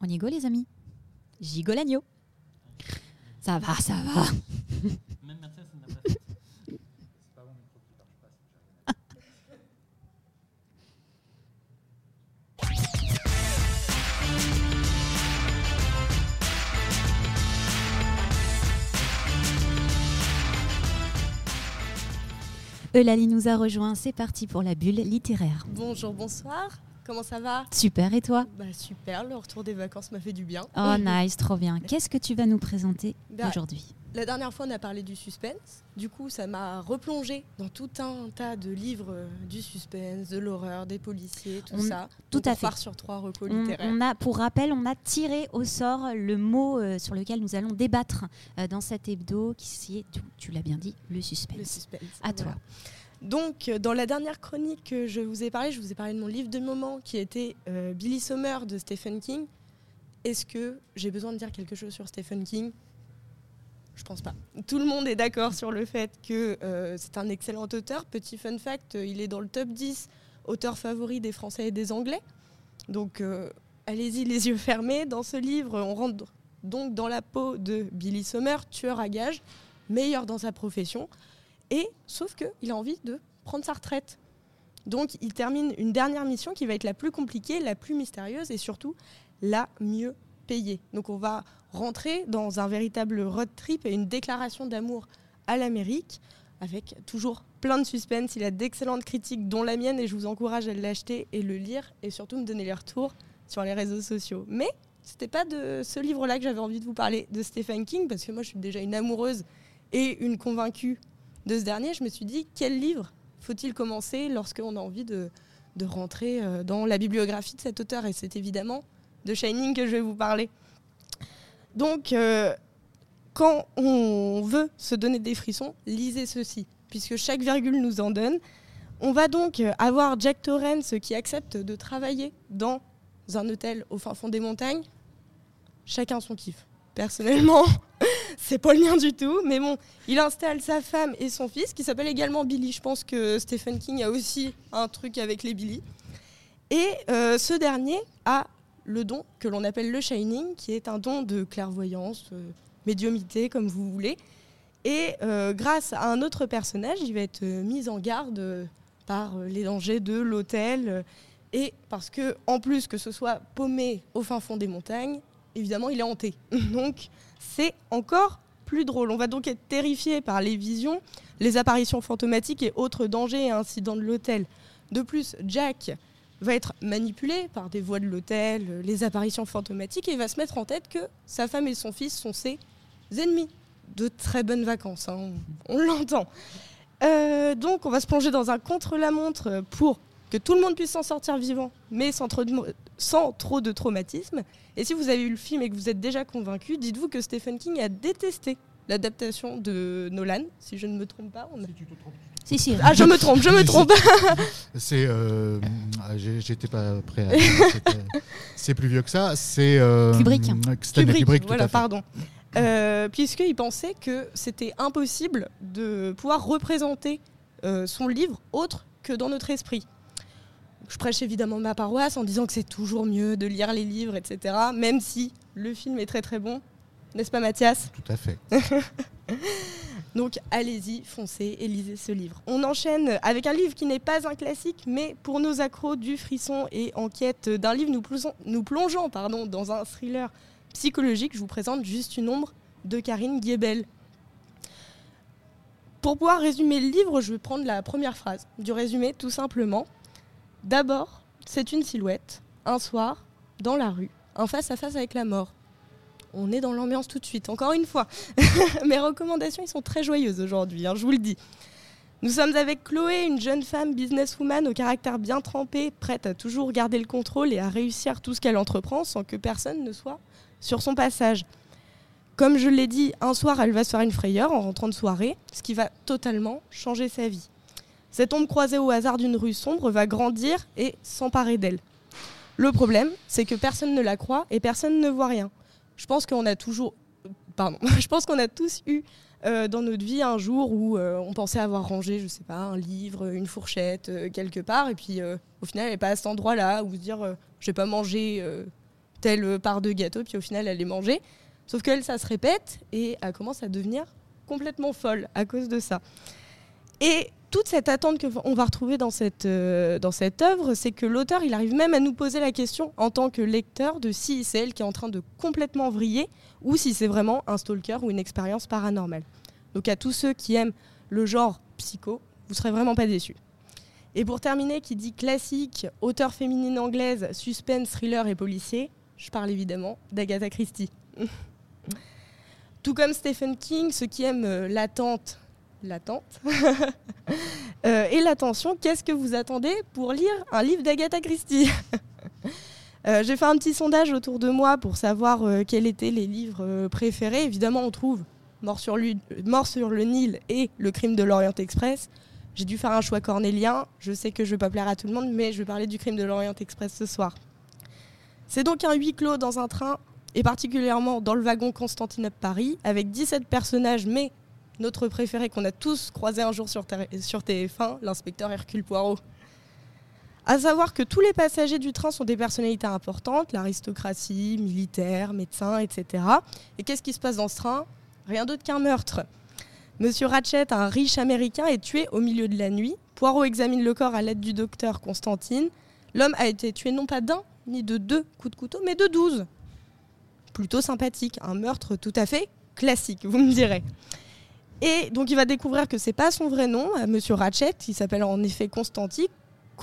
On y go les amis Gigot l'agneau. Ça va, ça va. Même Mercedes n'a pas fait. Eulalie nous a rejoint, c'est parti pour la bulle littéraire. Bonjour, bonsoir. Comment ça va Super, et toi Bah super, le retour des vacances m'a fait du bien. Oh nice, trop bien. Qu'est-ce que tu vas nous présenter Bah, aujourd'hui La dernière fois, on a parlé du suspense. Du coup, ça m'a replongé dans tout un tas de livres euh, du suspense, de l'horreur, des policiers, tout On- ça. tout Donc, à on fait. part sur trois recos on, littéraires. on a, pour rappel, on a tiré au sort le mot euh, sur lequel nous allons débattre euh, dans cet hebdo, qui est, tu, tu l'as bien dit, le suspense. Le suspense. À voilà. toi. Donc, euh, dans la dernière chronique que je vous ai parlé, je vous ai parlé de mon livre de moment qui était euh, Billy Sommer de Stephen King. Est-ce que j'ai besoin de dire quelque chose sur Stephen King? Je pense pas. Tout le monde est d'accord sur le fait que euh, c'est un excellent auteur. Petit fun fact, il est dans le top 10 auteurs favoris des Français et des Anglais. Donc, allez-y les yeux fermés. Dans ce livre, on rentre donc dans la peau de Billy Sommer, tueur à gages, meilleur dans sa profession. Et sauf qu'il a envie de prendre sa retraite. Donc il termine une dernière mission qui va être la plus compliquée, la plus mystérieuse et surtout la mieux payée. Donc on va rentrer dans un véritable road trip et une déclaration d'amour à l'Amérique avec toujours plein de suspense. Il a d'excellentes critiques dont la mienne et je vous encourage à l'acheter et le lire et surtout me donner les retours sur les réseaux sociaux. Mais c'était pas de ce livre-là que j'avais envie de vous parler de Stephen King parce que moi je suis déjà une amoureuse et une convaincue de ce dernier, je me suis dit, quel livre faut-il commencer lorsqu'on a envie de, rentrer euh, dans la bibliographie de cet auteur? Et c'est évidemment de Shining que je vais vous parler. Donc, euh, quand on veut se donner des frissons, lisez ceci, puisque chaque virgule nous en donne. On va donc avoir Jack Torrance qui accepte de travailler dans un hôtel au fin fond des montagnes. Chacun son kiff. Personnellement, c'est pas le mien du tout, mais bon, il installe sa femme et son fils, qui s'appelle également Billy. Je pense que Stephen King a aussi un truc avec les Billy. Et euh, ce dernier a le don que l'on appelle le Shining, qui est un don de clairvoyance, euh, médiumité, comme vous voulez. Et euh, grâce à un autre personnage, il va être euh, mis en garde par les dangers de l'hôtel. et parce que, en plus que ce soit paumé au fin fond des montagnes, évidemment, il est hanté. Donc, c'est encore plus drôle. On va donc être terrifié par les visions, les apparitions fantomatiques et autres dangers et incidents de l'hôtel. De plus, Jack va être manipulé par des voix de l'hôtel, les apparitions fantomatiques, et va se mettre en tête que sa femme et son fils sont ses ennemis. De très bonnes vacances, hein, on, on l'entend. Euh, donc, on va se plonger dans un contre-la-montre pour que tout le monde puisse s'en sortir vivant, mais sans trop de, sans trop de traumatisme. Et si vous avez vu le film et que vous êtes déjà convaincu, dites-vous que Stephen King a détesté l'adaptation de Nolan, si je ne me trompe pas. On a- Si, si. Ah, je me trompe, je me trompe. C'est. euh, ah, J'étais pas prêt à. c'était- C'est plus vieux que ça. C'est. euh, Kubrick. Stanley Kubrick, Kubrick, tout voilà, à fait. pardon. Euh, Puisqu'il pensait que c'était impossible de pouvoir représenter euh, son livre autre que dans notre esprit. Je prêche évidemment ma paroisse en disant que c'est toujours mieux de lire les livres, etc. Même si le film est très très bon. N'est-ce pas Mathias? Tout à fait. Donc allez-y, foncez et lisez ce livre. On enchaîne avec un livre qui n'est pas un classique, mais pour nos accros du frisson et en quête d'un livre nous plongeons, nous plongeons pardon, dans un thriller psychologique, je vous présente juste une ombre de Karine Guébel. Pour pouvoir résumer le livre, je vais prendre la première phrase du résumé tout simplement. D'abord, c'est une silhouette, un soir, dans la rue, un face-à-face avec la mort. On est dans l'ambiance tout de suite, encore une fois. Mes recommandations, ils sont très joyeuses aujourd'hui, hein, je vous le dis. Nous sommes avec Chloé, une jeune femme businesswoman au caractère bien trempé, prête à toujours garder le contrôle et à réussir tout ce qu'elle entreprend sans que personne ne soit sur son passage. Comme je l'ai dit, un soir, elle va se faire une frayeur en rentrant de soirée, ce qui va totalement changer sa vie. Cette ombre croisée au hasard d'une rue sombre va grandir et s'emparer d'elle. Le problème, c'est que personne ne la croit et personne ne voit rien. Je pense qu'on a toujours, pardon, je pense qu'on a tous eu euh, dans notre vie un jour où euh, on pensait avoir rangé, je sais pas, un livre, une fourchette euh, quelque part, et puis au final, elle n'est pas à cet endroit-là où se dire, je vais pas manger telle part de gâteau, puis au final, elle est mangée. Sauf qu'elle, ça se répète et elle commence à devenir complètement folle à cause de ça. Et toute cette attente qu'on va retrouver dans cette, euh, dans cette œuvre, c'est que l'auteur, il arrive même à nous poser la question en tant que lecteur de si c'est elle qui est en train de complètement vriller ou si c'est vraiment un stalker ou une expérience paranormale. Donc à tous ceux qui aiment le genre psycho, vous serez vraiment pas déçus. Et pour terminer, qui dit classique, auteur féminine anglaise, suspense, thriller et policier, je parle évidemment d'Agatha Christie. Tout comme Stephen King, ceux qui aiment euh, l'attente, l'attente euh, et l'attention, qu'est-ce que vous attendez pour lire un livre d'Agatha Christie euh, J'ai fait un petit sondage autour de moi pour savoir quels étaient les livres préférés. Évidemment, on trouve Mort sur, Mort sur le Nil et Le crime de l'Orient Express. J'ai dû faire un choix cornélien. Je sais que je ne vais pas plaire à tout le monde, mais je vais parler du crime de l'Orient Express ce soir. C'est donc un huis clos dans un train, et particulièrement dans le wagon Constantinople-Paris, avec 17 personnages, mais notre préféré qu'on a tous croisé un jour sur, sur TF1, l'inspecteur Hercule Poirot. À savoir que tous les passagers du train sont des personnalités importantes, l'aristocratie, militaires, médecins, etc. Et qu'est-ce qui se passe dans ce train? Rien d'autre qu'un meurtre. Monsieur Ratchet, un riche américain, est tué au milieu de la nuit. Poirot examine le corps à l'aide du docteur Constantine. L'homme a été tué non pas d'un ni de deux coups de couteau, mais de douze. Plutôt sympathique, un meurtre tout à fait classique, vous me direz. Et donc il va découvrir que c'est pas son vrai nom, euh, Monsieur Ratchet, qui s'appelle en effet Constantine,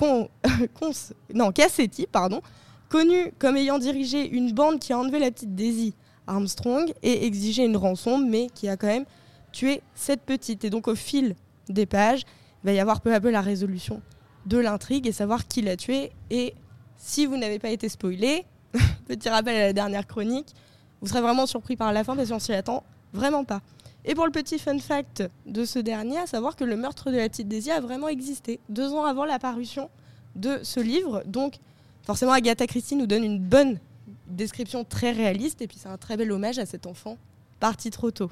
non Cassetti, pardon, connu comme ayant dirigé une bande qui a enlevé la petite Daisy Armstrong et exigé une rançon, mais qui a quand même tuer cette petite. Et donc au fil des pages, il va y avoir peu à peu la résolution de l'intrigue et savoir qui l'a tué. Et si vous n'avez pas été spoilé, petit rappel à la dernière chronique, vous serez vraiment surpris par la fin parce qu'on s'y attend vraiment pas. Et pour le petit fun fact de ce dernier, à savoir que le meurtre de la petite Daisy a vraiment existé deux ans avant la parution de ce livre. Donc forcément Agatha Christie nous donne une bonne description très réaliste et puis c'est un très bel hommage à cet enfant parti trop tôt.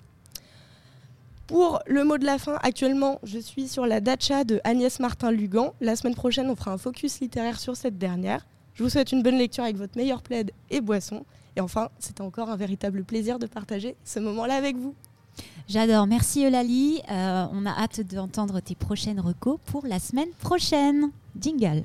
Pour le mot de la fin, actuellement, je suis sur la dacha de Agnès Martin-Lugan. La semaine prochaine, on fera un focus littéraire sur cette dernière. Je vous souhaite une bonne lecture avec votre meilleur plaid et boisson. Et enfin, c'était encore un véritable plaisir de partager ce moment-là avec vous. J'adore. Merci Eulalie. Euh, on a hâte d'entendre tes prochaines recos pour la semaine prochaine. Jingle.